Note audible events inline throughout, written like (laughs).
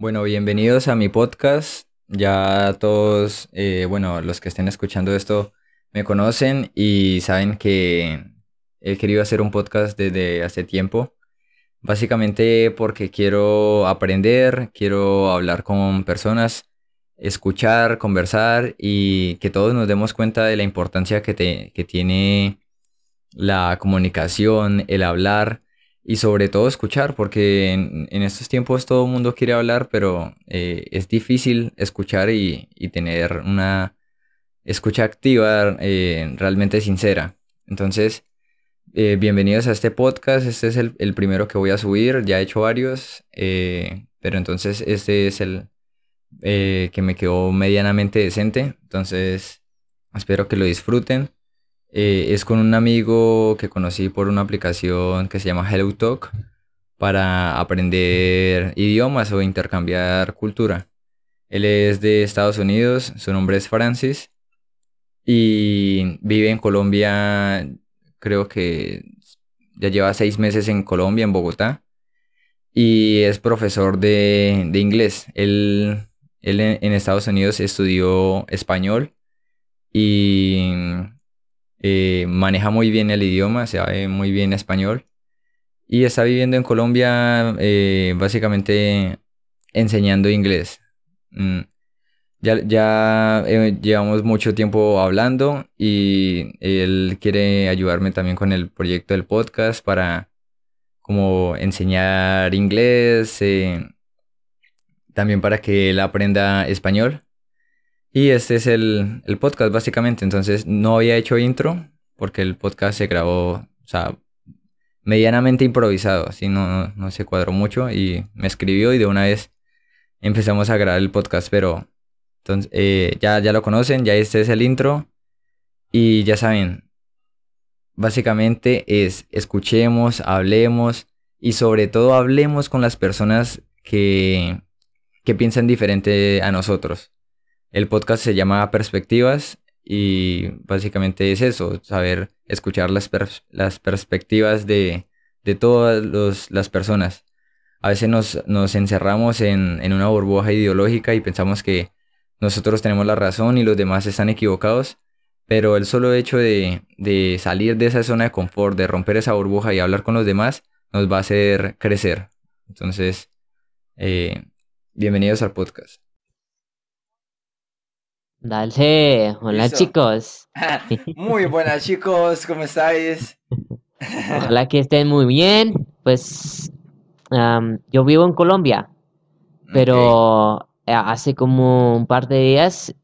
Bueno, bienvenidos a mi podcast. Ya todos, eh, bueno, los que estén escuchando esto me conocen y saben que he querido hacer un podcast desde hace tiempo. Básicamente porque quiero aprender, quiero hablar con personas, escuchar, conversar y que todos nos demos cuenta de la importancia que, que tiene la comunicación, el hablar y sobre todo escuchar, porque en, estos tiempos todo el mundo quiere hablar, pero eh, es difícil escuchar y, tener una escucha activa eh, realmente sincera. Entonces, eh, bienvenidos a este podcast, este es el, el, primero que voy a subir, ya he hecho varios, pero entonces este es el que me quedó medianamente decente, entonces espero que lo disfruten. Eh, es con un amigo que conocí por una aplicación que se llama HelloTalk para aprender idiomas o intercambiar cultura. Él es de Estados Unidos, su nombre es Francis y vive en Colombia, creo que ya lleva seis meses en Colombia, en Bogotá, y es profesor de, inglés. Él, él en Estados Unidos estudió español y eh, maneja muy bien el idioma, sabe muy bien español y está viviendo en Colombia eh, básicamente enseñando inglés. Mm, ya, ya eh, llevamos mucho tiempo hablando y él quiere ayudarme también con el proyecto del podcast para como enseñar inglés, también para que él aprenda español. Y este es el, podcast básicamente. Entonces no había hecho intro porque el podcast se grabó, o sea, medianamente improvisado, así no, no, se cuadró mucho y me escribió y de una vez empezamos a grabar el podcast, pero entonces, eh, ya, ya lo conocen, ya este es el intro y ya saben, básicamente es escuchemos, hablemos y sobre todo hablemos con las personas que, que piensan diferente a nosotros. El podcast se llama Perspectivas y básicamente es eso, saber escuchar las, perspectivas de, todas las personas. A veces nos, encerramos en, una burbuja ideológica y pensamos que nosotros tenemos la razón y los demás están equivocados, pero el solo hecho de, de salir de esa zona de confort, de romper esa burbuja y hablar con los demás, nos va a hacer crecer. Entonces, eh, bienvenidos al podcast. Dale, hola chicos. (laughs) (laughs) Muy buenas chicos, ¿cómo estáis? (laughs) Ojalá que estén muy bien. Pues yo vivo en Colombia, pero hace como un par de días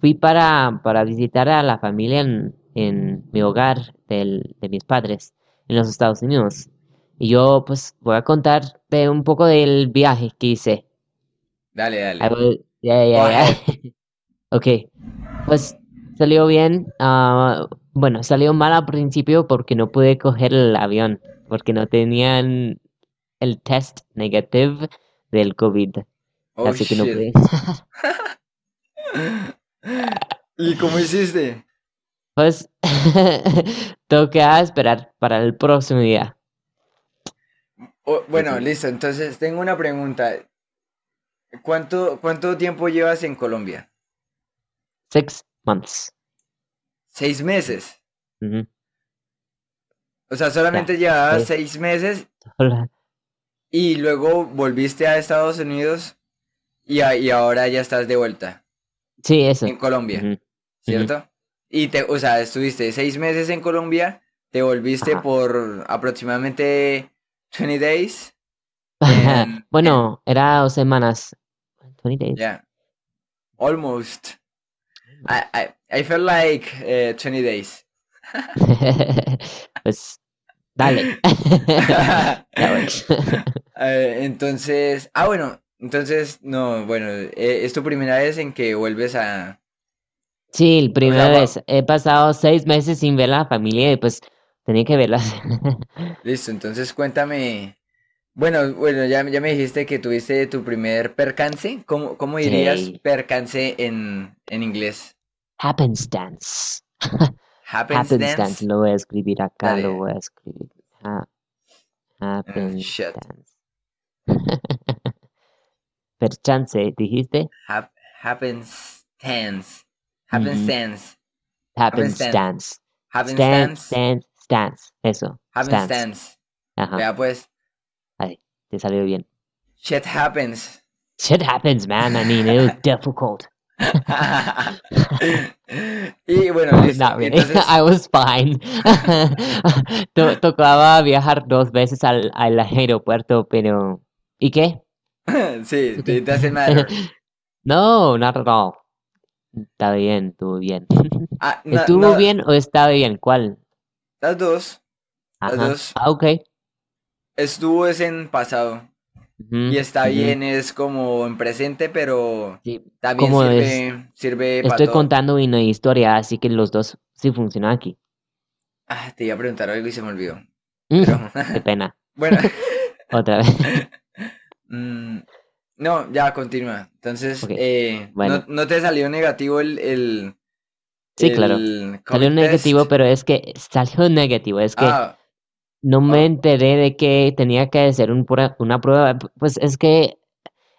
fui para, para visitar a la familia en, en mi hogar del, de mis padres en los Estados Unidos. Y yo pues voy a contarte un poco del viaje que hice. Dale, dale. Ya, ya, ya. Ok, pues salió bien. Ah, bueno, salió mal al principio porque no pude coger el avión, porque no tenían el test negativo del COVID. Oh, Así que no pude. (laughs) ¿Y cómo hiciste? Pues (laughs) toca esperar para el próximo día. bueno, listo. Entonces tengo una pregunta. ¿Cuánto, ¿Cuánto tiempo llevas en Colombia? Six months. ¿Seis meses? O sea, solamente llevabas seis meses. Y luego volviste a Estados Unidos y, y, ahora ya estás de vuelta. Sí, eso. En Colombia, ¿cierto? Y te, o sea, estuviste seis meses en Colombia, te volviste por aproximadamente 20 days. (laughs) bueno, era dos semanas. 20 days. Yeah. Almost. I, I, I felt like 20 eh, days. (laughs) pues dale. (laughs) (laughs) Eh, entonces, ah, bueno, entonces, no, bueno, eh, es tu primera vez en que vuelves a... Sí, primera vez. He pasado seis meses sin ver a la familia y pues tenía que verlas. Listo, entonces cuéntame. Bueno, bueno, ya, ya me dijiste que tuviste tu primer percance. ¿Cómo, cómo dirías percance en, en inglés? Happenstance. Happenstance. Lo voy a escribir acá, lo voy a escribir. Ah, happenstance. (laughs) perchance, dijiste. Hap happenstance. Happenstance. Happenstance. Stance, Happenstance. stance, stance. Eso. Stance. Happenstance. Ajá. Vea pues. Ahí, te salió bien. Shit happens. Shit happens, man. I mean, it was (laughs) difficult. y bueno, listo. Not really. Entonces, (laughs) I was fine. (laughs) To- tocaba viajar dos veces al, al aeropuerto, pero... ¿Y qué? sí, it doesn't matter. No, not at all. Está bien, estuvo bien. Ah, no, ¿Estuvo no, bien o estaba bien? ¿Cuál? Las dos. Las Ajá. dos. Ah, ok. Estuvo es en pasado. Y está bien, es como en presente, pero Sí, también sirve, sirve para Estoy todo. contando una historia, así que los dos sí funcionan aquí. Ah, te iba a preguntar algo y se me olvidó. Mm, Pero, (laughs) Qué (laughs) pena. bueno. (laughs) Otra vez. Mm, no, ya continúa. Entonces, eh, bueno. no, no te salió negativo el, el, Sí, claro. Salió negativo, pero es que salió negativo. Es que Ah, no me enteré de que tenía que hacer un prueba- una prueba. Pues es que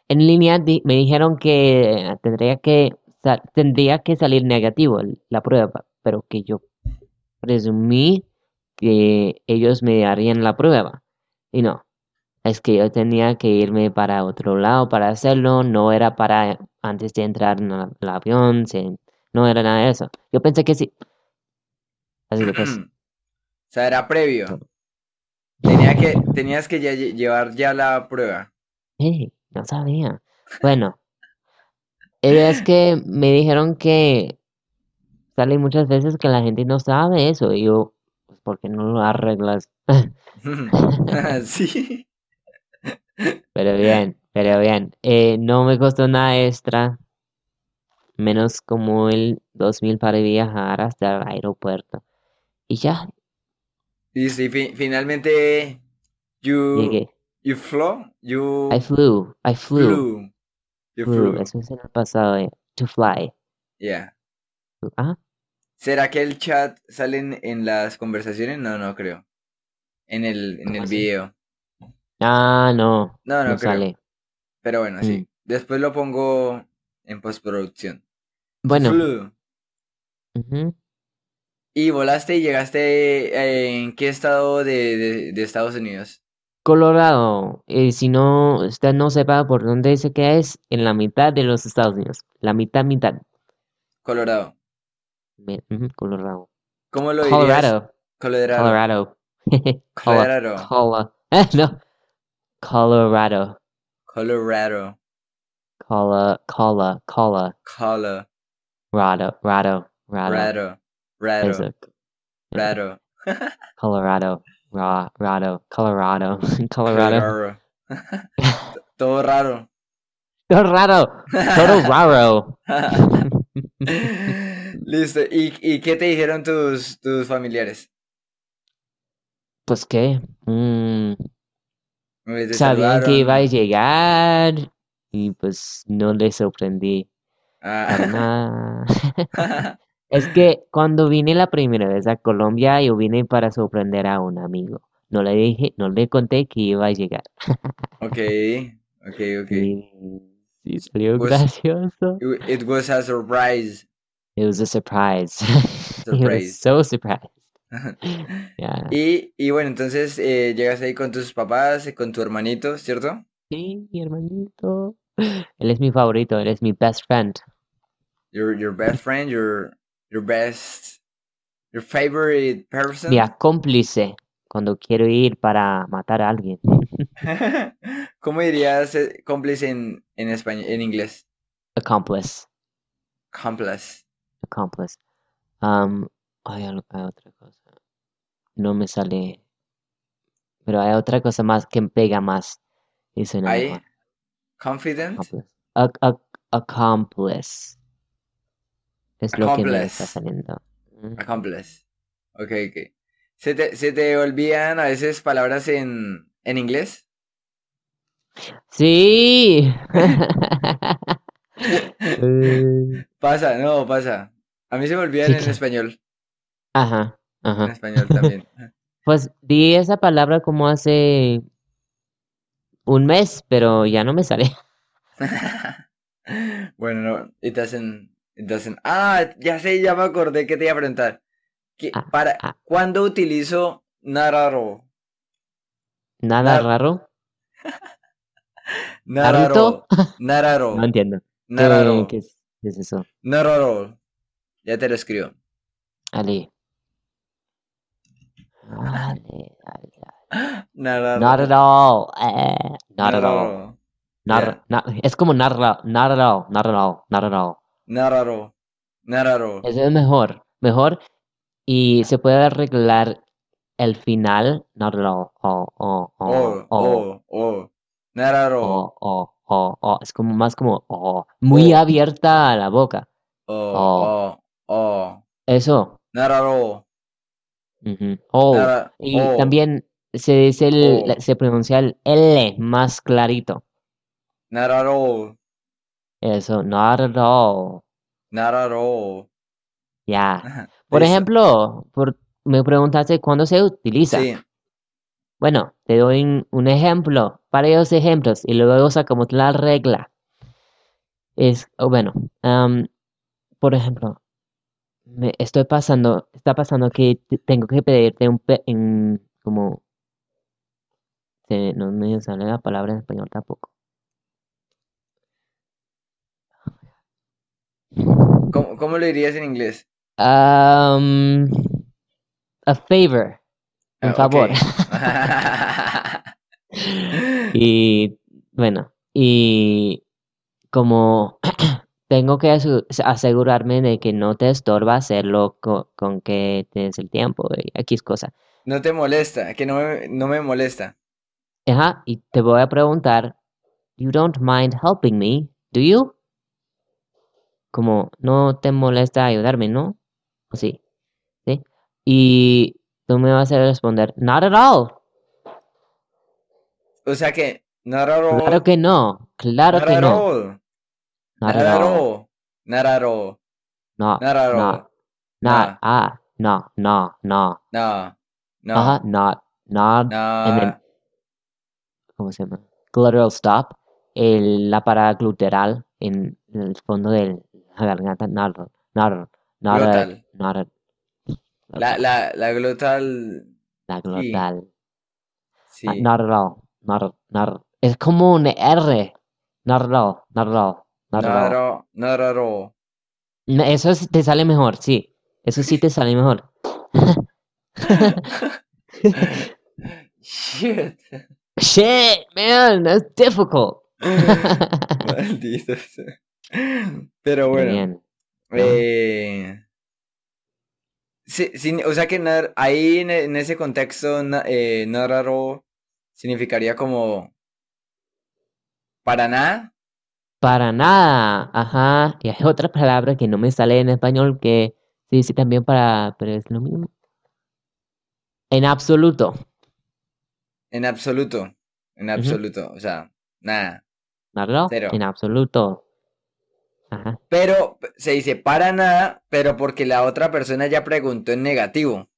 en línea di- me dijeron que tendría que tendría que salir negativo la prueba, pero que yo presumí que ellos me harían la prueba. Y no, es que yo tenía que irme para otro lado para hacerlo, no era para antes de entrar en el avión, no era nada de eso. Yo pensé que sí. Así que pues, (clears throat) o sea, era previo. Tenía que, tenías que ya llevar ya la prueba. eh, no sabía. Bueno, es que me dijeron que sale muchas veces que la gente no sabe eso. Y yo, pues, ¿por qué no lo arreglas? (laughs) sí. Pero bien, pero bien. Eh, no me costó nada extra. Menos como el 2000 para viajar hasta el aeropuerto. Y ya Y sí, fi- finalmente, you, llegué. you flew, you I flew, I flew, flew, you flew. flew, Eso es en el pasado. eh, To fly. yeah. Ah, ¿Será que el chat sale en, las conversaciones? No, no creo. En el, en ¿Cómo el así? video. ah, no. No, no No creo. sale. Pero bueno, Mm. sí. Después lo pongo en postproducción. Bueno. Flew. ¿Y volaste y llegaste eh, en qué estado de, de, de Estados Unidos? Colorado. eh, si no, usted no sepa por dónde dice que es, en la mitad de los Estados Unidos. La mitad, mitad. Colorado. Me- ujú, Colorado. ¿Cómo lo dirías? Colorado. Colorado. (laughs) Colorado. Cola- Colorado. cola- (laughs) no. Colorado. Colorado. Cola, cola, cola, Colorado. rado, rado, rado. Raro. (laughs) Raro. Colorado, ra, (laughs) rado, Colorado, Colorado. Colorado. (laughs) Todo raro. Todo raro, todo raro. Listo. ¿Y, ¿Y qué te dijeron tus, tus familiares? Pues qué, mm, Eh, ¿Te sabían que iba a llegar y pues no les sorprendí para Ah. nada. Es que cuando vine la primera vez a Colombia, yo vine para sorprender a un amigo. No le dije, no le conté que iba a llegar. (laughs) ok. Ok, ok. Y sí, salió Pues- gracioso. It was a surprise. It was a surprise. (laughs) Surprise. was so surprised. (laughs) Yeah. Y, y bueno, entonces eh, llegas ahí con tus papás, con tu hermanito, ¿cierto? Sí, mi hermanito. Él es mi favorito, él es mi best friend. Your, your best friend, your, your best, your favorite person. Mi cómplice cuando quiero ir para matar a alguien. (laughs) ¿Cómo dirías eh, cómplice en, en español, en inglés? Accomplice. Accomplice. Accomplice. Um, hay, hay otra cosa. No me sale. Pero hay otra cosa más que pega más. Mejor. Confident. Accomplice. Ac- ac- accomplice. Es lo que me está saliendo. Accomplice. Ok, ok. ¿Se te, se te olvidan a veces palabras en, en inglés? Sí. (laughs) Pasa, no, pasa. A mí se me olvidan Sí, en español. Ajá, En ajá. español también. (laughs) Pues di esa palabra como hace un mes, pero ya no me sale. (laughs) bueno, no, it doesn't, it doesn't. Ah, ya sé, ya me acordé que te iba a preguntar. ¿Qué- Ah, para, ah. ¿Cuándo utilizo nararo? Nada Nar- raro. Nararo. (laughs) Nararo. (laughs) No entiendo. ¿Qué, Nararo. qué es, qué es eso? Nararo. Ya te lo escribo. Ali. Vale, vale. (laughs) Nararo. Not at all. eh, not at all. Nararo. Not, Yeah. not- es como all. Not at all. Not at all. Not at all. Nararo. Nararo. Eso es mejor. Mejor. Y se puede arreglar el final. All. Oh, oh, oh, Oh, oh, oh, oh. Nararo. oh, oh, oh, oh. Es como más como oh. Muy Oh. abierta la boca. Oh, Oh. oh. Eso. Nararo. Ujú. Oh. Nara- Y también se dice el, se pronuncia el L más clarito. Nararo. Eso, not at all. Nararo. Ya. Por Listo. ejemplo, por, me preguntaste cuándo se utiliza. Sí. Bueno, te doy un, un ejemplo, varios ejemplos, y luego sacamos la regla. Es, o bueno, am, por ejemplo, me estoy pasando, está pasando que te- tengo que pedirte un, pe- en, como, no me sale la palabra en español tampoco. ¿Cómo, cómo lo dirías en inglés? Am, a favor, un Ah, favor. (laughs) Y bueno, y como (clears throat) tengo que asegurarme de que no te estorba hacerlo co- con, que tienes el tiempo y X cosa. No te molesta, que no me, no me molesta. Ajá, y te voy a preguntar, you don't mind helping me, do you? Como, no te molesta ayudarme, ¿no? ¿O sí? ¿Sí? Y tú me vas a responder, not at all. O sea que, nararo. Claro que no, claro que no. Nararo. Not at all. Nararo. Nararo. No, Nararo. no, not, ah, no, no, no. No. No. Ajá, not, not, and then, No. ¿cómo se llama? Guttural stop, el, la parada gluteral en el fondo de la garganta, not, not, not, Glotal. not, La, la, la glotal. la glotal. Sí. Ah, Not at all, not, not, es como un R, all. Nararo. Nararo. No, Eso es- te sale mejor, sí, eso sí te sale mejor. Shit. (laughs) Shit, man, that's difficult. (laughs) (laughs) Maldito sea. (laughs) Pero bueno. Eh, sí, sí, o sea que nar- ahí en, en ese contexto, na- eh, significaría como para nada. Para nada, ajá. Y hay otra palabra que no me sale en español que se dice también para, pero es lo mismo. En absoluto. En absoluto. En absoluto. O sea, nada. ¿Verdad? Cero. En absoluto. Ajá. Pero se dice para nada, pero porque la otra persona ya preguntó en negativo.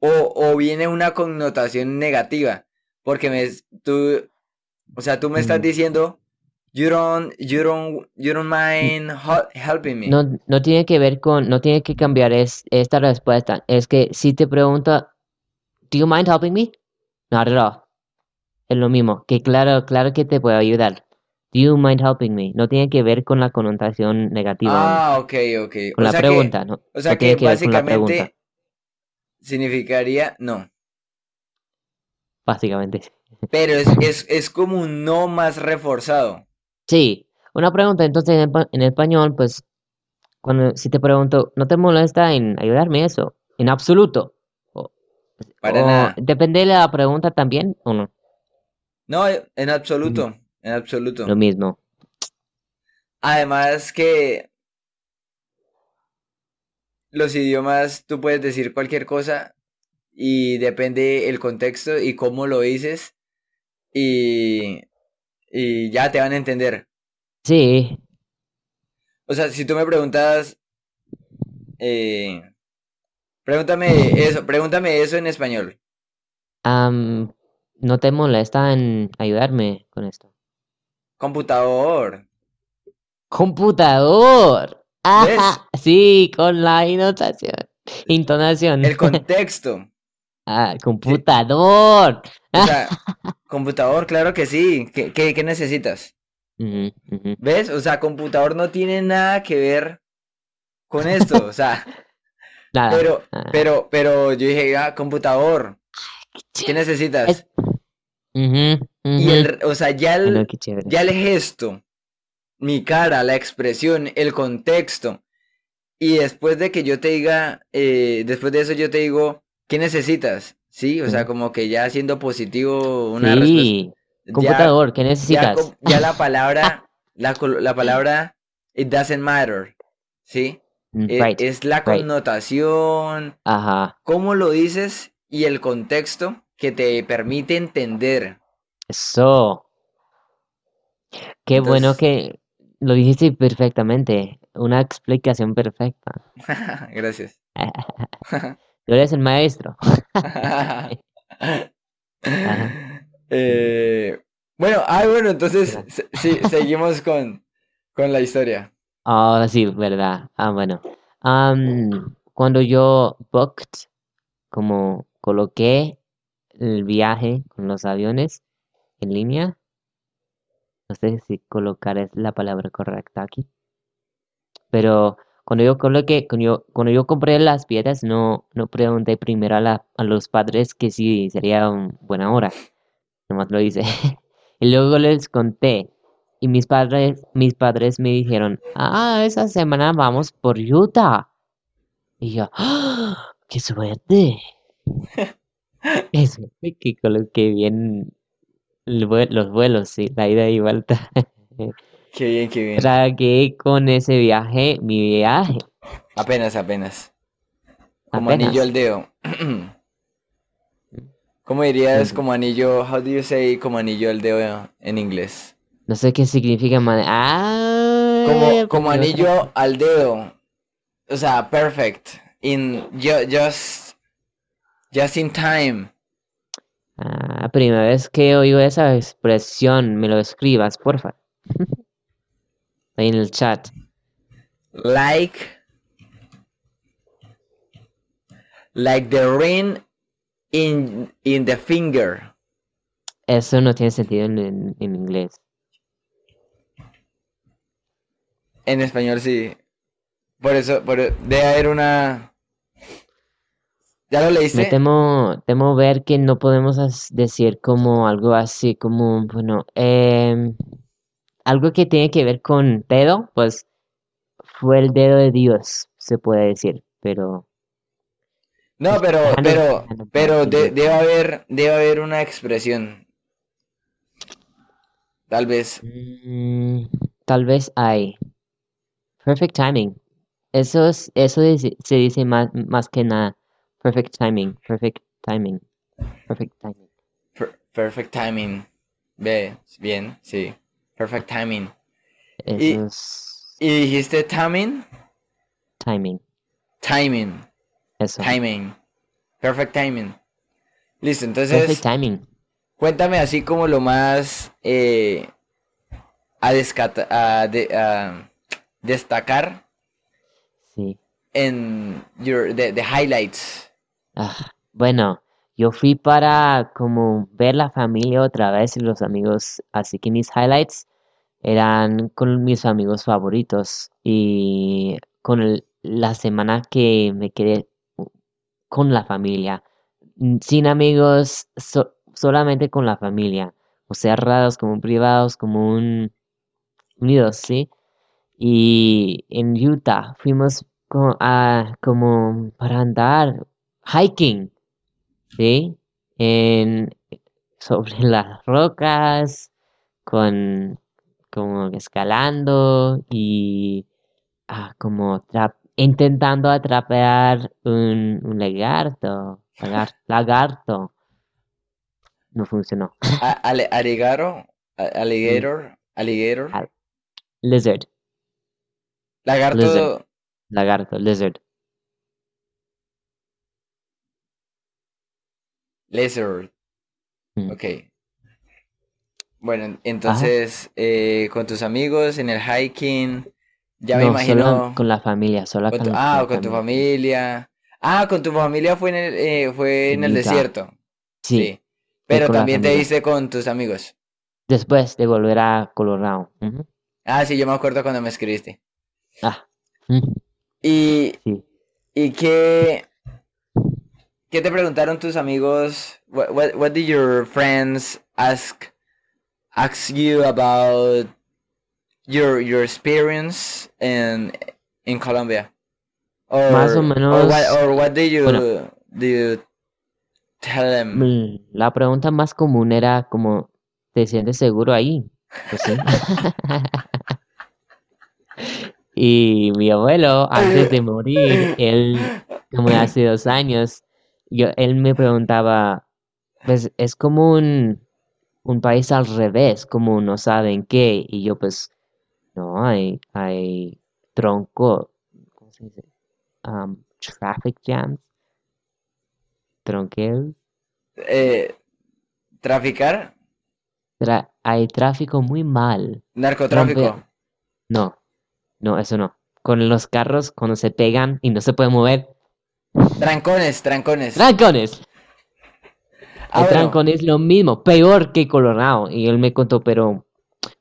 O, o viene una connotación negativa. Porque me, tú, o sea, tú me estás Mm. diciendo, you don't, you don't, you don't mind hel- helping me. No, no tiene que ver con, no tiene que cambiar es, esta respuesta. Es que si te pregunto, ¿Do you mind helping me? Not at all. Es lo mismo, que claro, claro que te puedo ayudar. Do you mind helping me? No tiene que ver con la connotación negativa, Ah, ok, ok. con O la sea que- pregunta, ¿no? o sea no que tiene que ver con la pregunta, básicamente significaría no. básicamente. Pero es, es, es como un no más reforzado. Sí, una pregunta entonces en, en español, pues, cuando si te pregunto, ¿no te molesta en ayudarme eso? En absoluto. O, Para o nada. Depende de la pregunta también, ¿o no? No, en absoluto. En absoluto. Lo mismo. Además que los idiomas tú puedes decir cualquier cosa y depende el contexto y cómo lo dices y, y ya te van a entender. Sí, O sea, si tú me preguntas, eh, pregúntame eso, pregúntame eso en español. am, ¿no te molesta en ayudarme con esto? Computador. Computador. ¿Ves? Ajá, (laughs) sí, con la intonación. Intonación. El (laughs) contexto. Ah, computador. O sea, (laughs) computador, claro que sí. ¿Qué, qué, qué necesitas? ¿Ves? O sea, computador no tiene nada que ver con esto. O sea, Nada. pero, Ah, pero, pero yo dije, ah, computador. ¿Qué necesitas? Es- Y el, o sea, ya no, el, ya el gesto, mi cara, la expresión, el contexto. Y después de que yo te diga, eh, después de eso yo te digo, ¿qué necesitas? Sí, o sea, como que ya siendo positivo una respuesta. Sí, ya- computador, ¿qué necesitas? ya la palabra, (laughs) la, la palabra, it doesn't matter, ¿sí? Mm, E- Right. Es la right. connotación, Ajá. cómo lo dices y el contexto que te permite entender. Eso. Qué bueno que lo dijiste perfectamente. Una explicación perfecta. (laughs) Gracias. (laughs) Tú eres el maestro. (laughs) Eh, bueno, ah, bueno, entonces se- sí, seguimos con, con la historia. Ah, sí, verdad. Ah, bueno. Cuando yo booked, como coloqué el viaje con los aviones en línea, no sé si colocar es la palabra correcta aquí, pero cuando yo coloqué, cuando yo, cuando yo compré las piedras, no, no pregunté primero a, los padres que si sería un buena hora, nomás lo hice. (laughs) Y luego les conté. Y mis padres, mis padres me dijeron, ah, esa semana vamos por Utah. Y yo, ¡ah! ¡Qué suerte! ¡Qué suerte que coloqué bien el los vuelos, sí, la ida y vuelta. (laughs) Qué bien, qué bien. Tragué con ese viaje mi viaje. Apenas, apenas. Como Apenas. anillo al dedo. (clears throat) ¿Cómo dirías como anillo? How do you say como anillo al dedo en inglés? No sé qué significa man- Ah, Como, como anillo al dedo. O sea, perfect. In ju- just just in time. Ah, primera vez que oigo esa expresión, me lo escribas, porfa. (laughs) Ahí en el chat. Like like the ring in in the finger. Eso no tiene sentido en, en- en inglés. En español sí. Por eso, por debe haber una. ¿Ya lo Me leíste? temo, temo ver que no podemos decir como algo así como, bueno, em, algo que tiene que ver con dedo, pues fue el dedo de Dios, se puede decir, pero No, pero, pero, pero de- debe haber, debe haber una expresión. Tal vez. mm, tal vez hay. Perfect timing. Eso es, eso se dice más, más que nada. Perfect timing, perfect timing, perfect timing. Per- perfect timing. Ve, bien, sí. Perfect timing. Y- Eso es ¿Y dijiste timing? timing. Timing. Eso. Timing. Perfect timing. Listo, entonces, Perfect timing. cuéntame así como lo más eh, a, descata- a de- a destacar Sí. en your, the, the highlights. Ah, bueno, yo fui para como ver la familia otra vez y los amigos, así que mis highlights eran con mis amigos favoritos y con la semana que me quedé con la familia, mm, sin amigos, so- solamente con la familia, o cerrados como privados, como un unidos, ¿sí? Y en Utah fuimos como para andar hiking, ¿sí? En, sobre (laughs) las rocas, con como escalando y ah, como intentando atrapar un, un lagarto, lagar- (laughs) lagarto. No funcionó. A- ale- Alligaro, a- (laughs) alligator, alligator, Al- Lizard, lagarto, lagarto, lizard. Lizard. Mm. Ok. Bueno, entonces, eh, con tus amigos en el hiking, ya me No, imagino. solo con la familia, solo con tu- con ah, con tu familia. Ah, con tu familia fue en el, eh, fue en el desierto. Sí, Sí. Pero también te diste con tus amigos. después de volver a Colorado. Ah, sí, yo me acuerdo cuando me escribiste. Ah, mm, Y, sí. y qué, qué te preguntaron tus amigos? What, what, what did your friends ask ask you about your your experience in in Colombia? Or, Más o or menos, what, or what did you bueno. do you tell them? Mm, La pregunta más común era como, ¿te sientes seguro ahí? Pues sí. (laughs) Y mi abuelo, antes de morir, él, como hace dos años, yo, él me preguntaba, pues es como un, un país al revés, como no saben qué, y yo pues, no, hay, hay tronco, ¿cómo se dice? Um, traffic jams, tronqueos, Eh, traficar, tra- hay tráfico muy mal. narcotráfico. Trompe- No, no, eso no. Con los carros, cuando se pegan y no se pueden mover. Trancones, trancones. ¡Trancones! Ah, el trancón es lo mismo, peor que Colorado. Y él me contó, pero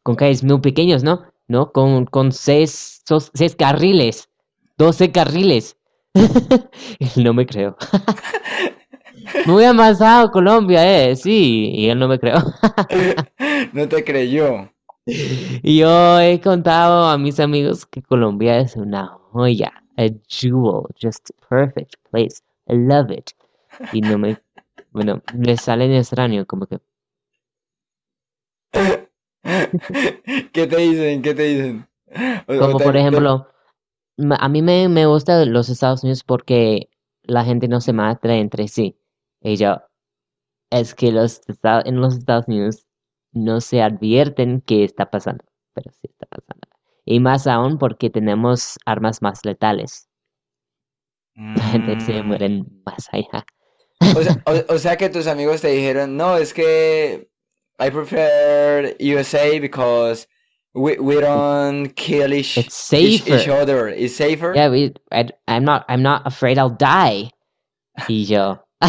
con calles muy pequeños, ¿no? ¿No? Con, con seis, sos- seis carriles, 12 carriles. (laughs) él no me creo. (laughs) Muy avanzado Colombia, eh, sí. Y él no me creo. (laughs) No te creyó. Y yo he contado a mis amigos que Colombia es una joya, a jewel, just perfect place. I love it. Y no me, bueno, les salen extraño, como que, (laughs) ¿Qué te dicen? ¿Qué te dicen? O- o como te- por ejemplo, a mí me, me gusta los Estados Unidos porque la gente no se mata entre sí. Y yo, es que los en los Estados Unidos no se advierten que está pasando, pero sí está pasando. Y más aún porque tenemos armas más letales. (laughs) La gente se Mm. muere más allá. O sea, (laughs) o- o sea que tus amigos te dijeron, no, es que I prefer USA because we, we don't kill each, It's each, each safer. other. It's safer. Yeah, we, I, I'm not, I'm not afraid I'll die. Y yo, (laughs)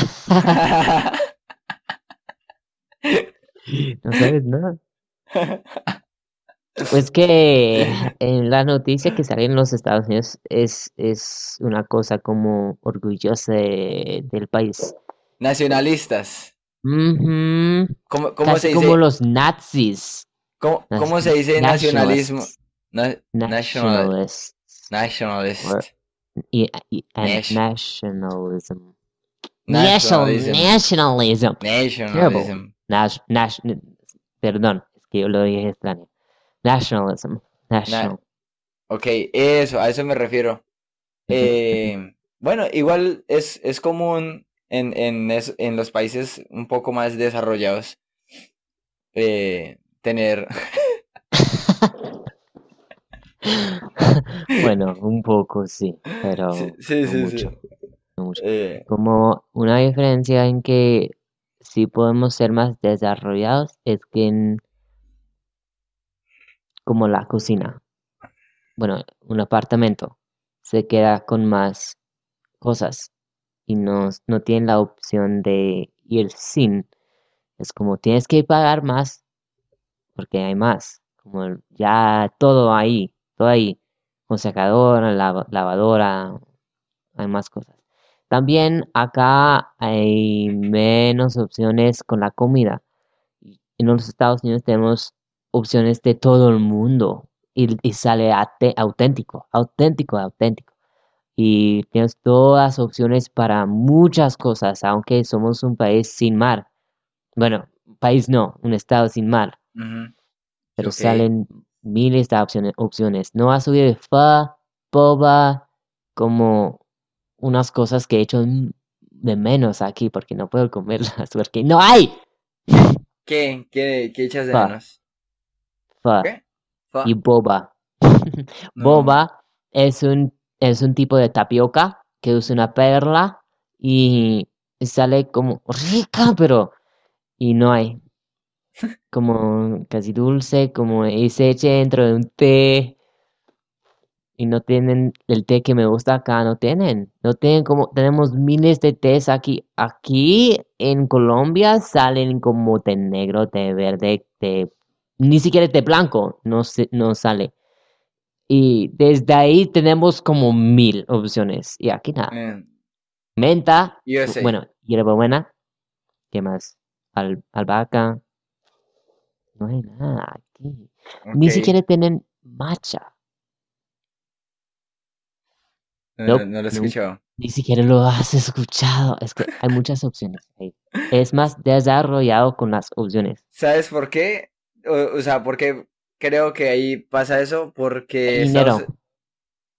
no sabes nada. Pues que (laughs) (laughs) en la noticia que sale en los Estados Unidos es, es una cosa como orgullosa de- del país. Nacionalistas. Ujú, ¿Cómo, cómo se como dice? los nazis. ¿Cómo, cómo se dice nacionalismo? Na- nationalist. Or- y, y- and Nation- nationalism. Nationalism. National, nationalism. Nationalism. Nas- perdón, es que yo lo dije extraño. Nationalism. National. Ok, eso, a eso me refiero. Eh, bueno, igual es, es común en, en, es- en los países un poco más desarrollados eh, tener... (laughs) bueno, un poco sí, pero Sí, sí, no sí, sí. mucho, no mucho. Eh, Como una diferencia en que sí podemos ser más desarrollados es que en como la cocina, bueno, un apartamento se queda con más cosas y no, no tiene la opción de ir sin. Es como tienes que pagar más porque hay más. Como ya todo ahí, todo ahí. Con secadora, lava- lavadora, hay más cosas. También acá hay menos opciones con la comida. En los Estados Unidos tenemos opciones de todo el mundo y, y sale auténtico, auténtico, auténtico. Y tienes todas opciones para muchas cosas, aunque somos un país sin mar. Bueno, país no, un estado sin mar, pero salen miles de opciones. opciones. No has oído de fa, boba, como unas cosas que he hecho de menos aquí porque no puedo comerlas (laughs) porque no hay ¿Qué? ¿Qué, qué echas de Fa. menos? Fa ¿Qué? Fa- y boba. no. (laughs) Boba es un, es un tipo de tapioca que usa una perla y sale como rica, pero y no hay. (laughs) como casi dulce, como y se eche dentro de un té. Y no tienen el té que me gusta acá, no tienen. No tienen como, tenemos miles de tés aquí. Aquí en Colombia salen como té negro, té verde, té, ni siquiera té blanco, no, se, no sale. Y desde ahí tenemos como mil opciones. Y aquí nada. Eh, Menta, USA. bueno, hierbabuena. ¿Qué más? Al, albahaca. No hay nada aquí. Ni siquiera tienen matcha. No, Nope, no lo he escuchado. Ni siquiera lo has escuchado. Es que hay muchas opciones ahí. Es más desarrollado con las opciones. ¿Sabes por qué? O, o sea, porque creo que ahí pasa eso porque Dinero.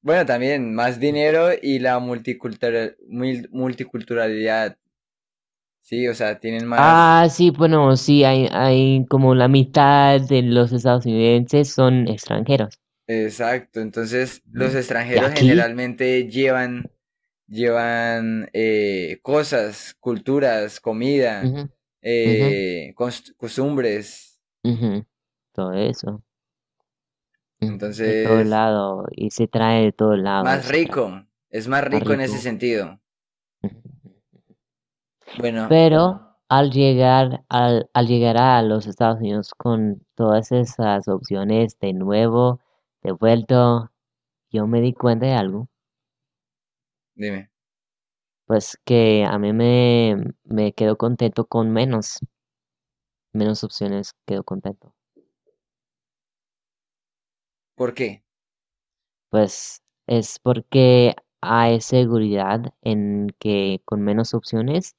Bueno, también más dinero y la multicultural, mul- multiculturalidad. Sí, o sea, tienen más. Ah, sí, bueno, sí, hay, hay como la mitad de los estadounidenses son extranjeros. Exacto. Entonces, los Ujú. extranjeros generalmente llevan, llevan eh, cosas, culturas, comida, eh, cost- costumbres. Ujú, Todo eso. Ujú, De todo Entonces, lado. Y se trae de todos lados. más se trae. rico. Es más Más rico en ese rico. sentido. Ujú. Bueno, Pero al llegar, al, al llegar a los Estados Unidos con todas esas opciones de nuevo, de vuelto, yo me di cuenta de algo. dime. Pues que a mí me, me quedo contento con menos, menos opciones, quedo contento. ¿Por qué? Pues es porque hay seguridad en que con menos opciones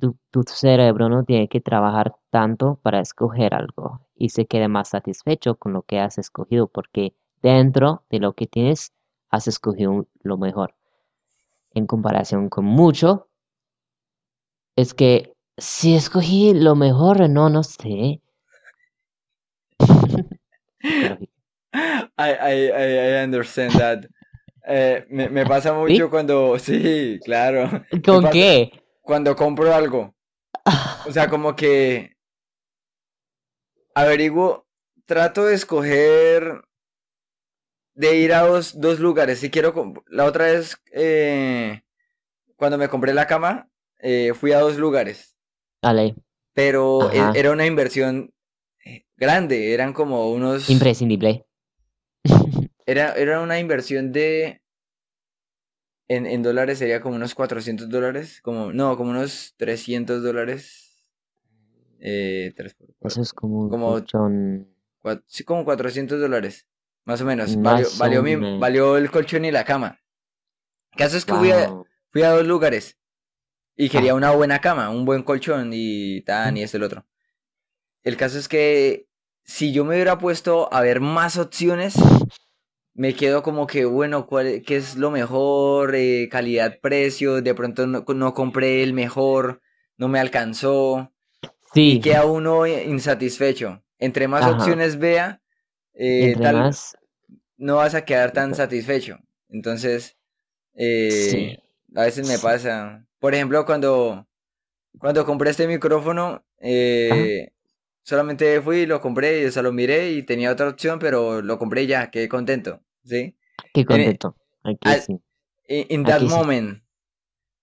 tu, tu cerebro no tiene que trabajar tanto para escoger algo y se quede más satisfecho con lo que has escogido porque dentro de lo que tienes has escogido lo mejor. En comparación con mucho, es que si escogí lo mejor, no, no sé. (laughs) I, I, I, I understand that. Eh, me, me pasa (laughs) mucho cuando, sí, claro. (laughs) ¿Con qué? Cuando compro algo. O sea, como que averiguo, trato de escoger, de ir a dos, dos lugares. Si quiero, la otra vez, eh, cuando me compré la cama, eh, fui a dos lugares. Vale, Pero e- Ajá. era una inversión eh, grande, eran como unos... imprescindible. (laughs) Era, era una inversión de... En, en dólares sería como unos 400 dólares, como, no, como unos 300 dólares. Eh, por Eso es como como, colchón. sí, como 400 dólares, más o menos. Valió, Más valió, mi- el colchón y la cama. El caso es que fui a, Wow. fui a dos lugares y quería una buena cama, un buen colchón y tan y esto y el otro. El caso es que si yo me hubiera puesto a ver más opciones, me quedo como que, bueno, ¿cuál, ¿qué es lo mejor? Eh, calidad, precio, de pronto no, no compré el mejor, no me alcanzó y Sí, queda uno insatisfecho. Entre más Ajá. opciones vea, eh, tal, más. no vas a quedar tan satisfecho. Entonces, eh, Sí. a veces me Sí. pasa. Por ejemplo, cuando, cuando compré este micrófono, eh, solamente fui y lo compré, y, o sea, lo miré y tenía otra opción, pero lo compré y ya, quedé contento. ¿Sí? Qué contento. Aquí sí. In, that Aquí sí. moment.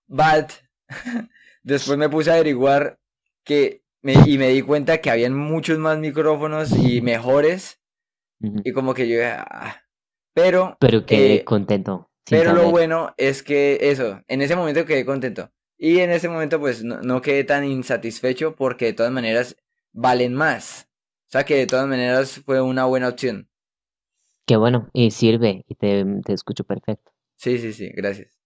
But (laughs) después me puse a averiguar que me, y me di cuenta que habían muchos más micrófonos y mejores y como que yo ah. pero Pero quedé eh, contento. Pero lo bueno es que eso, en ese momento quedé contento. Y en ese momento pues no, no quedé tan insatisfecho porque de todas maneras valen más. O sea que de todas maneras fue una buena opción. Qué bueno. Y sirve. Y te, te escucho perfecto. Sí, sí, sí, gracias.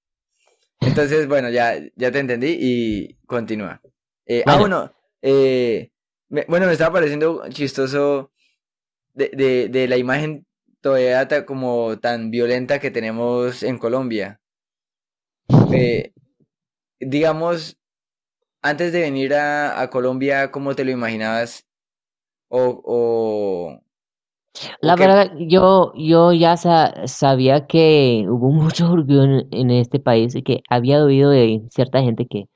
Entonces, bueno, ya, ya te entendí y continúa. Eh, ah, Bueno. bueno, eh, me- bueno, me estaba pareciendo chistoso de, de, de la imagen todavía ta- como tan violenta que tenemos en Colombia. Eh, digamos, antes de venir a, a Colombia, ¿cómo te lo imaginabas? O, La verdad, yo, yo ya sa- sabía que hubo (laughs) mucho orgullo en, en este país y que había oído de cierta gente que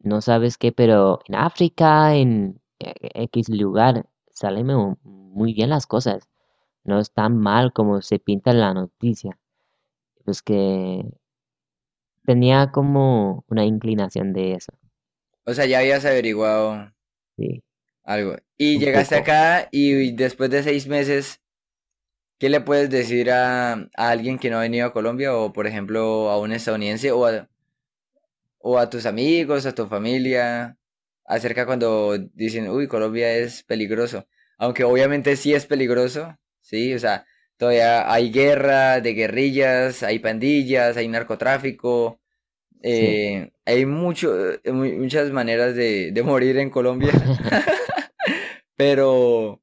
no sabes qué, pero en África, en X lugar, salen muy bien las cosas. No es tan mal como se pinta en la noticia. Pues que tenía como una inclinación de eso. O sea, ya habías averiguado Sí. algo. Y Un llegaste poco. acá y después de seis meses, ¿qué le puedes decir a, a alguien que no ha venido a Colombia o, por ejemplo, a un estadounidense o a, o a tus amigos, a tu familia, acerca cuando dicen, uy, Colombia es peligroso? Aunque obviamente sí es peligroso, sí, o sea, todavía hay guerra de guerrillas, hay pandillas, hay narcotráfico. Sí. eh, hay mucho, eh, mu- muchas maneras de, de morir en Colombia, (laughs) (laughs) pero,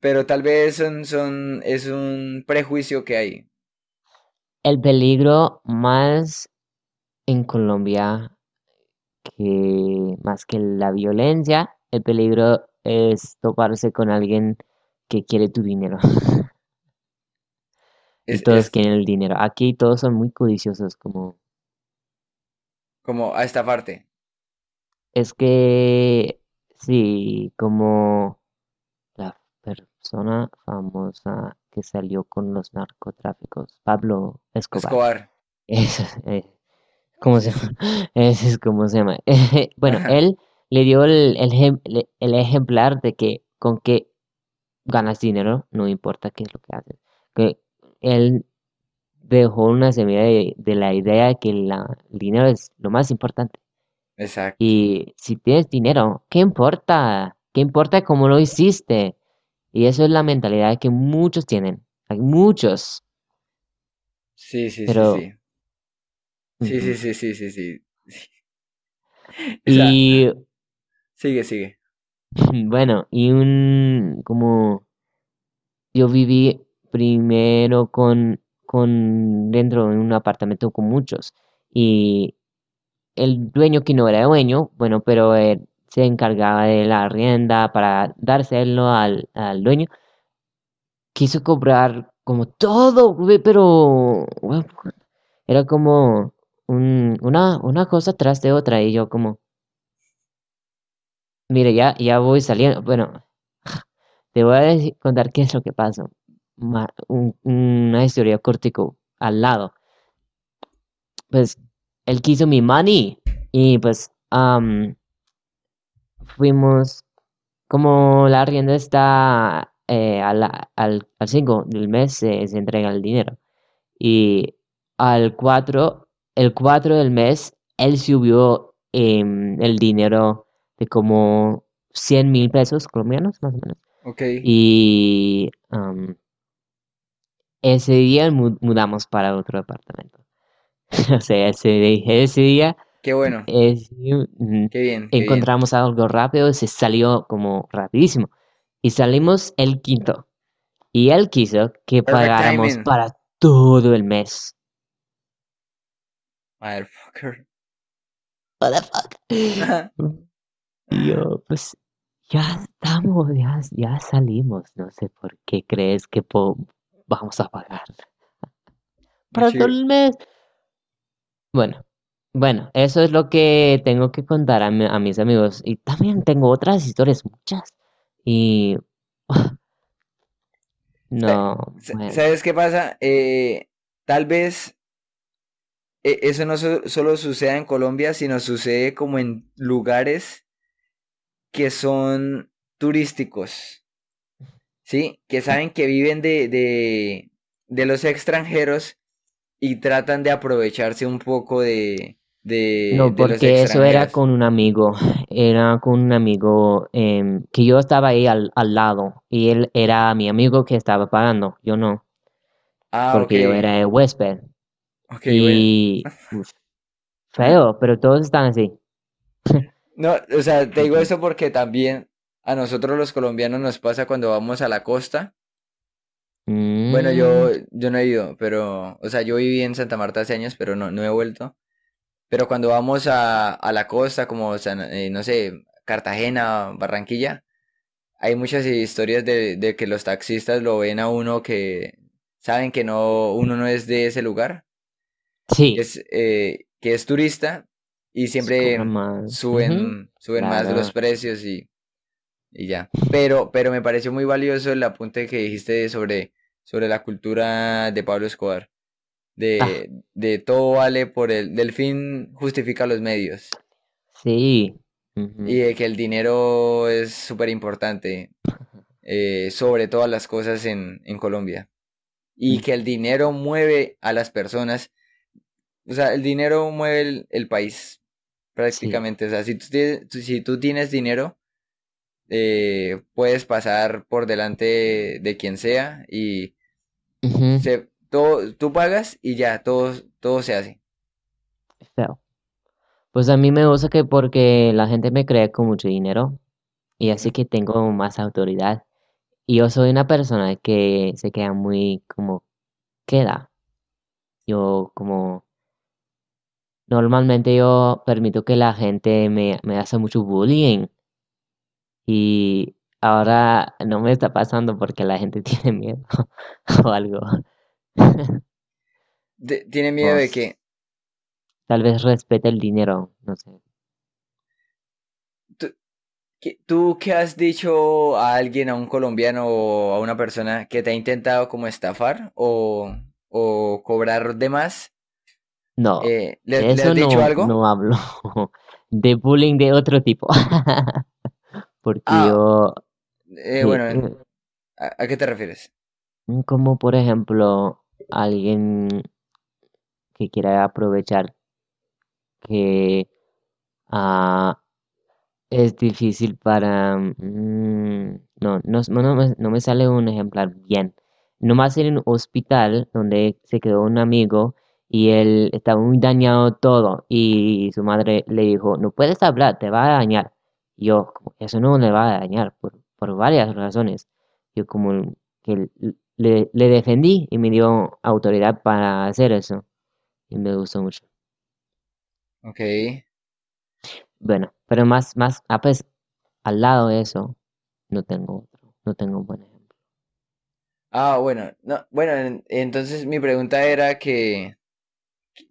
pero tal vez son, son, es un prejuicio que hay. El peligro más en Colombia que más que la violencia, el peligro es toparse con alguien que quiere tu dinero. Y Es, todos es quieren el dinero. Aquí todos son muy codiciosos, como como a esta parte. es que sí, como la persona famosa que salió con los narcotráficos, Pablo Escobar. Escobar. (laughs) Eso, eh, ¿cómo se llama? (laughs) Ese es como se llama. (laughs) Bueno, Ajá. él le dio el, el, el ejemplar de que con que ganas dinero, no importa qué es lo que haces. Que él dejó una semilla de, de la idea de que la, el dinero es lo más importante. Exacto. Y si tienes dinero, ¿qué importa? ¿Qué importa cómo lo hiciste? Y eso es la mentalidad que muchos tienen. Hay muchos, Sí, sí, sí, pero... sí. Sí, sí, sí, sí, sí, sí. (laughs) O sea, Y sigue, sigue. (laughs) bueno, y un como yo viví primero con, con dentro de un apartamento con muchos y el dueño que no era dueño, bueno, pero él se encargaba de la rienda para dárselo al, al dueño, quiso cobrar como todo, pero era como un, una, una cosa tras de otra y yo como, mire, ya, ya voy saliendo, bueno, te voy a deci- contar qué es lo que pasó. Una historia cortico al lado. Pues él quiso mi money y pues am, fuimos, como la arrienda está eh, al, al 5 del mes se, se entrega el dinero. Y al 4 el 4 del mes, él subió em, el dinero de como 100 mil pesos colombianos, más o menos. Ok. Y ese día mu- mudamos para otro departamento. (laughs) O sea, ese, ese día Qué bueno. es- Qué bien, qué bien. encontramos algo rápido, se salió como rapidísimo. Y salimos el quinto. Y él quiso que Perfect pagáramos timing. para todo el mes. Motherfucker. Fuck? (laughs) Y yo, pues, ya estamos, ya, ya salimos. No sé por qué crees que vamos a pagar (laughs) para todo el mes. Bueno, bueno, eso es lo que tengo que contar a, mi- a mis amigos. Y también tengo otras historias, muchas. Y (laughs) no, bueno, ¿Sabes qué pasa? Eh, tal vez eh, eso no so- solo suceda en Colombia, sino sucede como en lugares que son turísticos, ¿sí? Que saben que viven de, de, de los extranjeros y tratan de aprovecharse un poco de, de, no, porque eso era con un amigo, era con un amigo em, que yo estaba ahí al, al lado y él era mi amigo que estaba pagando, yo no, Ah, porque yo era el huésped. Ok, bueno. Y (laughs) uf, feo, pero todos están así. (laughs) No, o sea, te digo eso porque también a nosotros los colombianos nos pasa cuando vamos a la costa. Bueno, yo, Mm, yo no he ido, pero, o sea, yo viví en Santa Marta hace años, pero no, no he vuelto. Pero cuando vamos a, a la costa, como, San- eh, no sé, Cartagena, Barranquilla, hay muchas historias de, de que los taxistas lo ven a uno que saben que no, uno no es de ese lugar, sí, es, eh, que es turista y se siempre suben, suben más los precios y y ya. Pero, pero me pareció muy valioso el apunte que dijiste sobre, sobre la cultura de Pablo Escobar. De, Ah. de todo vale por el, del fin justifica los medios. Sí. Y de que el dinero es súper importante eh, sobre todas las cosas en, en Colombia. Y Mm. que el dinero mueve a las personas. O sea, el dinero mueve el, el país prácticamente. O sea, si tú tienes, si tú tienes dinero, eh, puedes pasar por delante de quien sea y se, todo, tú pagas y ya, todo, todo se hace. feo. Pues a mí me gusta que porque la gente me cree con mucho dinero y así que tengo más autoridad. Y yo soy una persona que se queda muy como queda. Yo como normalmente yo permito que la gente me, me hace mucho bullying y ahora no me está pasando porque la gente (laughs) tiene miedo o algo. ¿Tiene (laughs) miedo de que tal vez respete el dinero, no sé. tú qué has dicho a alguien, a un colombiano o a una persona que te ha intentado como estafar o, o cobrar de más? No, Eh, ¿le, de le eso has dicho no, algo? no hablo. (laughs) De bullying de otro tipo. (laughs) Porque Ah, yo, eh, bueno, eh, ¿a, a qué te refieres? como por ejemplo alguien que quiera aprovechar que ah, es difícil para... mm, no, no, no no me sale un ejemplar bien. Nomás en un hospital donde se quedó un amigo y él estaba muy dañado todo y su madre le dijo, no puedes hablar, te va a dañar. Y yo, eso no le va a dañar por, por varias razones. Yo como que le, le defendí y me dio autoridad para hacer eso. Y me gustó mucho. Ok. Bueno, pero más, más, ah, pues, al lado de eso, no tengo otro, no tengo un buen ejemplo. Ah, bueno, no, bueno, en- entonces mi pregunta era que,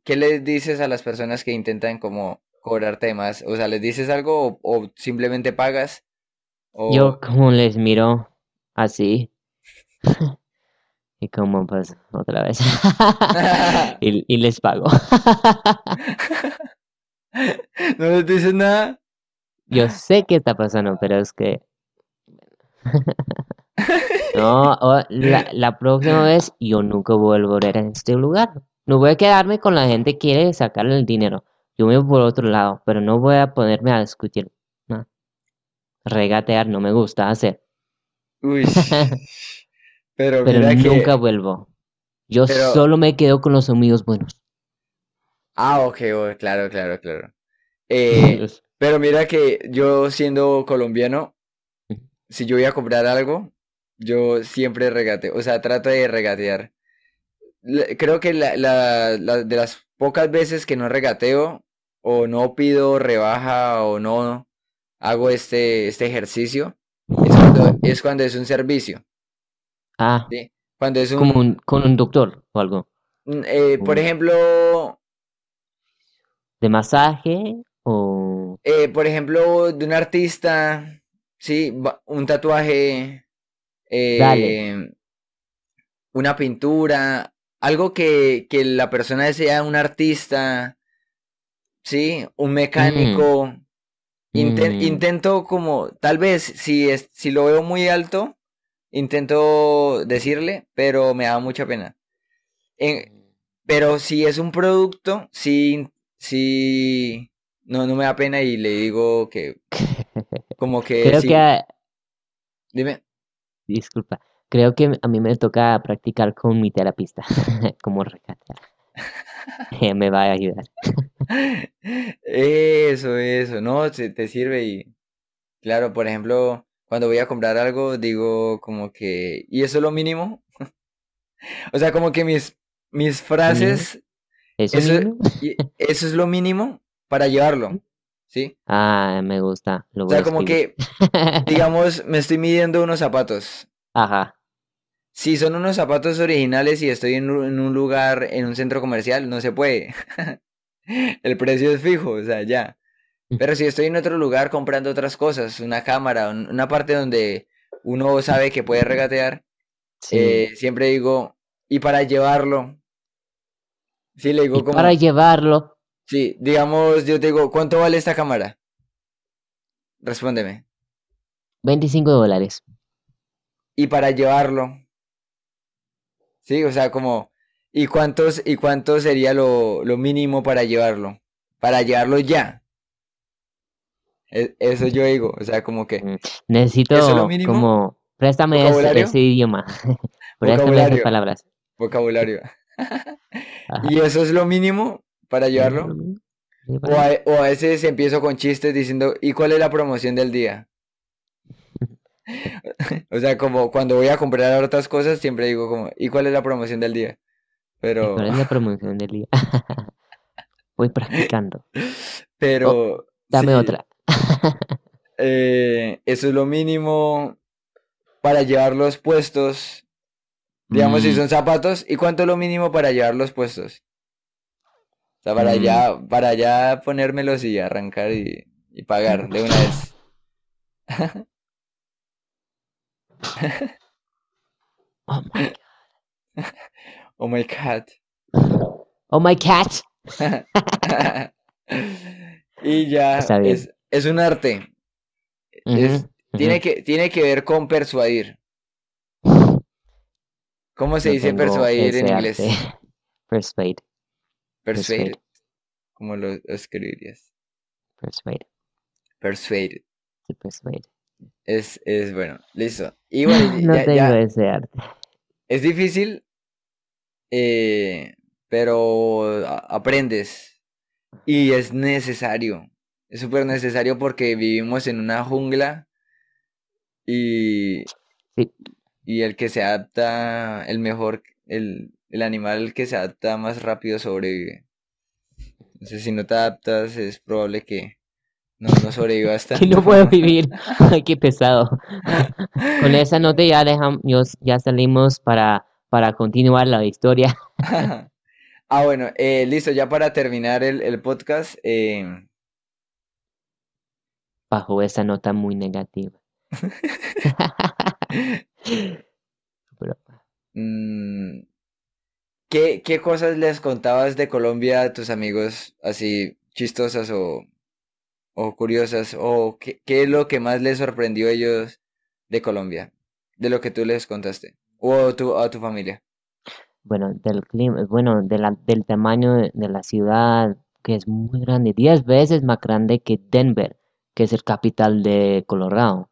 ¿qué les dices a las personas que intentan como cobrarte de más? O sea, ¿les dices algo o, o simplemente pagas? Yo como les miro así (laughs) y como pues otra vez (laughs) (laughs) y, y les pago. ¿No les dices nada? Yo sé qué está pasando, pero es que no, la, la próxima vez yo nunca vuelvo a volver a este lugar. No voy a quedarme con la gente que quiere sacarle el dinero. Yo me voy por otro lado, pero no voy a ponerme a discutir. No. Regatear no me gusta hacer. Uy, (laughs) pero pero mira nunca que... vuelvo. Yo Pero... solo me quedo con los amigos buenos. Ah, ok, oh, claro, claro, claro. (laughs) Eh, pero mira que yo siendo colombiano, si yo voy a comprar algo, yo siempre regateo, o sea, trato de regatear. Creo que la, la, la- de las pocas veces que no regateo o no pido rebaja o no hago este, este ejercicio, es cuando, es cuando es un servicio, Ah, ¿sí? Cuando es como un, un, con un doctor o algo. un, eh, por un- ejemplo, ¿De masaje o...? eh, por ejemplo, de un artista, sí, un tatuaje, Dale. eh, una pintura, algo que, que la persona sea un artista, sí, un mecánico. Inten- Mm. intento como, tal vez si es, si lo veo muy alto, intento decirle, pero me da mucha pena. En- pero si es un producto, sí, sí, no, no me da pena y le digo que, (laughs) como que Creo sí, que... dime. Disculpa. Creo que a mí me toca practicar con mi terapista. (laughs) Como. Ella (laughs) me va a ayudar. Eso, eso, no, te, te sirve y claro, por ejemplo, cuando voy a comprar algo, digo como que, ¿y eso es lo mínimo? (laughs) O sea, como que mis, mis frases, ¿Eso eso, eso es lo mínimo para llevarlo, ¿sí? Ah, me gusta. Lo O sea, como que, digamos, me estoy midiendo unos zapatos. Ajá. Si son unos zapatos originales y estoy en un, lugar, en un centro comercial, no se puede. (laughs) El precio es fijo, o sea, ya. Pero si estoy en otro lugar comprando otras cosas, una cámara, un- una parte donde uno sabe que puede regatear, Sí. eh, siempre digo, y para llevarlo, sí, le digo y como, para llevarlo, sí, digamos, yo te digo, ¿cuánto vale esta cámara? Respóndeme. 25 dólares. Y para llevarlo, sí, o sea, como, ¿y cuántos, y cuánto sería lo, lo mínimo para llevarlo? Para llevarlo ya. E- Eso yo digo, o sea, como que Mm, Necesito ¿Eso es lo mínimo? como, préstame ese, ese idioma. (laughs) préstame esas palabras. vocabulario. (laughs) ¿Y eso es lo mínimo para llevarlo? Sí, O a, o a veces empiezo con chistes diciendo, ¿y cuál es la promoción del día? (laughs) O sea, como cuando voy a comprar otras cosas, siempre digo como, ¿y cuál es la promoción del día? ¿Y Pero, ¿Cuál es la (laughs) promoción del día? (laughs) Voy practicando. pero, Dame sí, otra. eh, eso es lo mínimo para llevar los puestos. Digamos, si Mm, son zapatos, ¿y cuánto es lo mínimo para llevar los puestos? O sea, para Mm. ya, para ya ponérmelos y arrancar y, y pagar de una vez. (laughs) Oh my, (laughs) Oh my God. oh my cat. (laughs) Y ya es, es un arte. Es- Ujú, tiene ujú. que, tiene que ver con persuadir. ¿Cómo se No dice persuadir en inglés? arte. Persuade, Persuade. persuade. ¿Cómo lo escribirías? persuade, Persuade. sí, persuade. Es, es bueno, listo. (laughs) Y bueno, no ya, tengo ya- ese arte. es difícil, eh, pero aprendes. Y es necesario. Es súper necesario porque vivimos en una jungla y, Sí. y el que se adapta, el mejor, el, el animal que se adapta más rápido sobrevive. Entonces, si no te adaptas, es probable que no, no sobrevivas Que tanto. (laughs) no (laughs) puedo vivir. (laughs) Ay, qué pesado. Con esa nota ya dejamos, ya salimos para, para continuar la historia. Ah, bueno, eh, listo, ya para terminar el, el podcast, eh, Bajo esa nota muy negativa. Mm, ¿qué, qué cosas les contabas de Colombia a tus amigos así chistosas o, o curiosas? ¿O qué, qué es lo que más les sorprendió a ellos de Colombia? De lo que tú les contaste. O tu, a tu familia. bueno, del clima, bueno, de la- del tamaño de, de la ciudad, que es muy grande, 10 veces más grande que Denver, que es el capital de Colorado.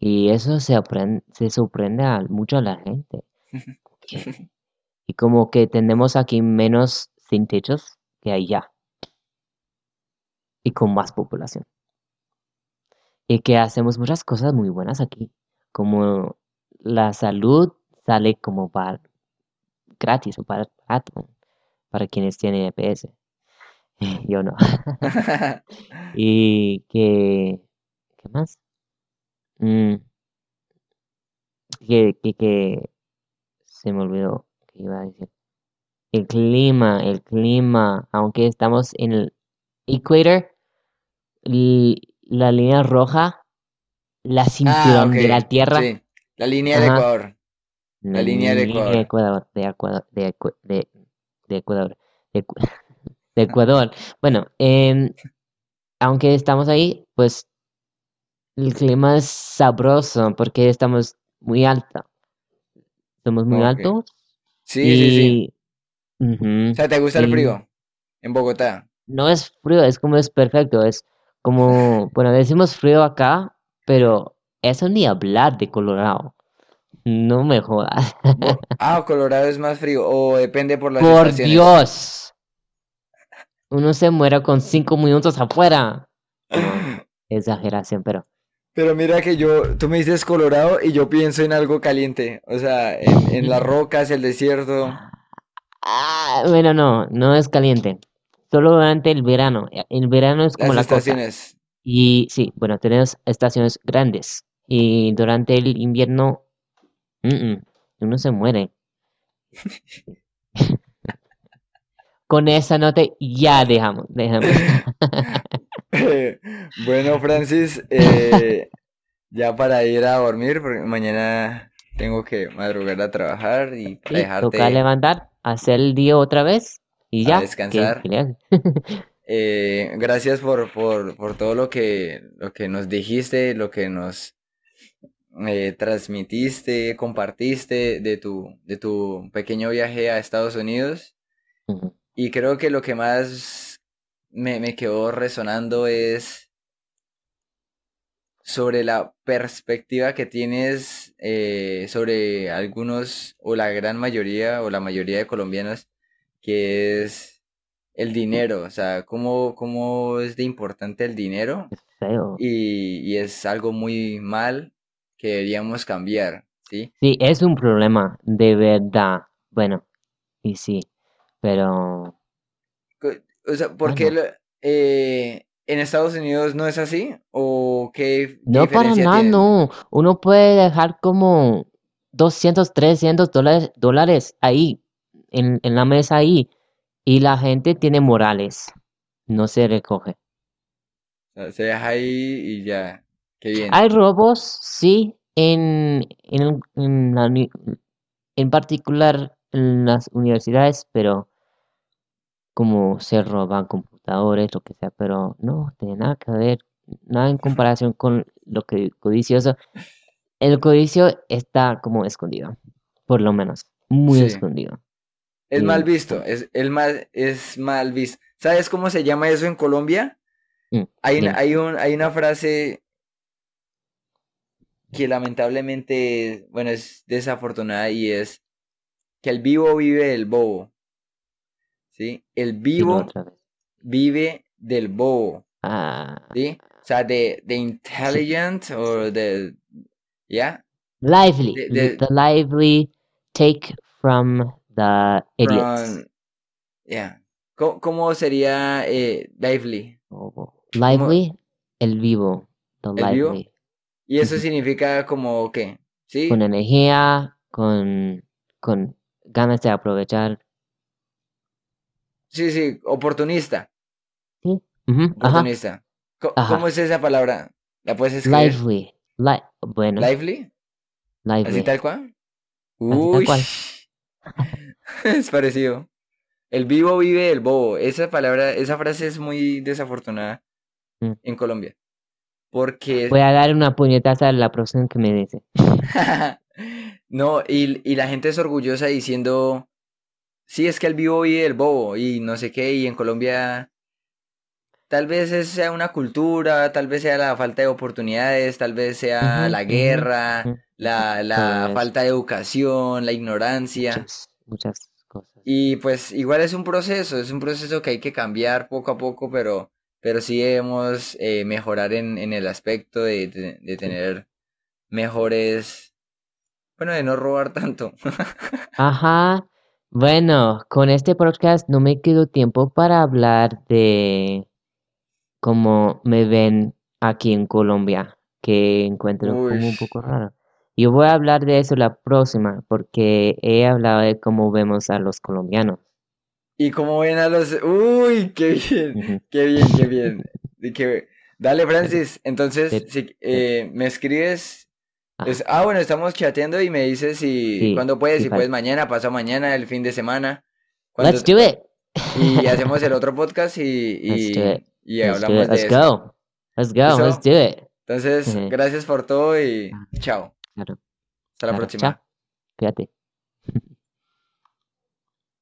Y eso se aprende, se sorprende a mucho a la gente. (laughs) Y como que tenemos aquí menos sin techos que allá. Y con más población. Y que hacemos muchas cosas muy buenas aquí. Como la salud sale como para gratis o para para quienes tienen EPS. (laughs) Yo no. (laughs) Y que. ¿Qué más? Mm, que, que, que se me olvidó que iba a decir. El clima, el clima, aunque estamos en el equator, la línea roja, la Ah, cinturón de la Tierra, sí, la línea Ajá. Ecuador. la línea del Ecuador. Ecuador, de Ecuador, de, de, de Ecuador, de, Ecu- (laughs) de Ecuador. Bueno, em, aunque estamos ahí, pues el clima es sabroso porque estamos muy alto. Somos muy altos Sí, sí, sí. O sea, ¿te gusta el frío? En Bogotá. no es frío, es como es perfecto, es como, bueno, decimos frío acá, pero eso ni hablar de Colorado. No me jodas. Ah, Colorado es más frío. O depende por las Por estaciones. Dios. Uno se muere con cinco minutos afuera. No, (clears throat) exageración, pero Pero mira que yo, tú me dices Colorado y yo pienso en algo caliente. O sea, en, en las (laughs) rocas, el desierto. Ah, bueno, no, no es caliente. Solo durante el verano. El verano es como Las la costa. estaciones. Y sí, bueno, tenemos estaciones grandes. Y durante el invierno, mm, mm, uno se muere. (laughs) Con esa nota ya dejamos, dejamos. (laughs) bueno, Francis, eh, ya para ir a dormir, porque mañana tengo que madrugar a trabajar y para Sí, dejarte toca levantar, hacer el día otra vez y a ya. que- descansar. (laughs) Eh, gracias por, por, por todo lo que, lo que nos dijiste, lo que nos eh, transmitiste, compartiste de tu, de tu pequeño viaje a Estados Unidos. Y creo que lo que más me, me quedó resonando es sobre la perspectiva que tienes eh, sobre algunos o la gran mayoría o la mayoría de colombianos, que es el dinero, o sea, cómo, cómo es de importante el dinero Es feo. y, y es algo muy mal que deberíamos cambiar, ¿sí? Sí, es un problema, de verdad. Bueno, y sí, pero O sea, ¿por qué bueno, lo- eh, en Estados Unidos no es así? ¿O qué, qué no para nada, no. Uno puede dejar como 200, 300 dólares, dólares ahí, en, en la mesa ahí, y la gente tiene morales, no se recoge. Sea, se deja ahí y ya, qué bien. Hay robos, sí, en, en, en la en particular en las universidades, pero como se roban computadores, lo que sea, pero no tiene nada que ver, nada en comparación (laughs) con lo que codicioso. El codicio está como escondido, por lo menos, muy Sí. escondido. Es mal Y visto, es, el mal, es mal visto. ¿Sabes cómo se llama eso en Colombia? mm, Hay una, hay un, hay una frase que lamentablemente, bueno, es desafortunada y es que el vivo vive del bobo, ¿sí? El vivo vive del bobo, Ah, ¿sí? O sea, de, de intelligent o de, ¿ya? Lively, De, li- de, the lively take from the idiots. from, ya. ¿Cómo, cómo sería eh, lively? Oh, ¿Cómo? lively, el vivo, the ¿El vivo? Y eso significa como, ¿qué? Con ¿Sí? energía, con, con ganas de aprovechar. Sí, sí, oportunista, Sí. oportunista. ¿Cómo es esa palabra? ¿La puedes escribir? Lively. Li bueno, ¿Lively? ¿Así lively. tal cual? Así tal Uy, cual. (laughs) es parecido. El vivo vive del bobo. Esa palabra, esa frase es muy desafortunada Mm. en Colombia. Porque Voy a dar una puñetaza a la próxima que me dice. (laughs) no, y, y la gente es orgullosa diciendo, sí, es que el vivo vive del bobo y no sé qué, y en Colombia tal vez sea una cultura, tal vez sea la falta de oportunidades, tal vez sea la guerra, la, la falta de educación, la ignorancia. Muchas, muchas. Y pues igual es un proceso, es un proceso que hay que cambiar poco a poco, pero, pero sí debemos eh, mejorar en, en el aspecto de, de- tener mejores, bueno, de no robar tanto. (laughs) Ajá. Bueno, con este podcast no me quedó tiempo para hablar de cómo me ven aquí en Colombia, que encuentro como Uy, un poco raro. Yo voy a hablar de eso la próxima, porque he hablado de cómo vemos a los colombianos. y como ven a los... Uy, qué bien, qué bien, qué bien. Y que- Dale, Francis, entonces, si, eh, me escribes... Es- ah, bueno, estamos chateando y me dices si, Sí, cuándo puedes, sí, si puedes mañana, pasado mañana, el fin de semana. Cuando, Let's do it. y (laughs) hacemos el otro podcast y, Let's y, Let's do hablamos it. de Let's eso. go. Let's go. Let's do it. Entonces, gracias por todo y Ah, chao. Claro. Hasta la claro, próxima. Chao. Cuídate. (laughs)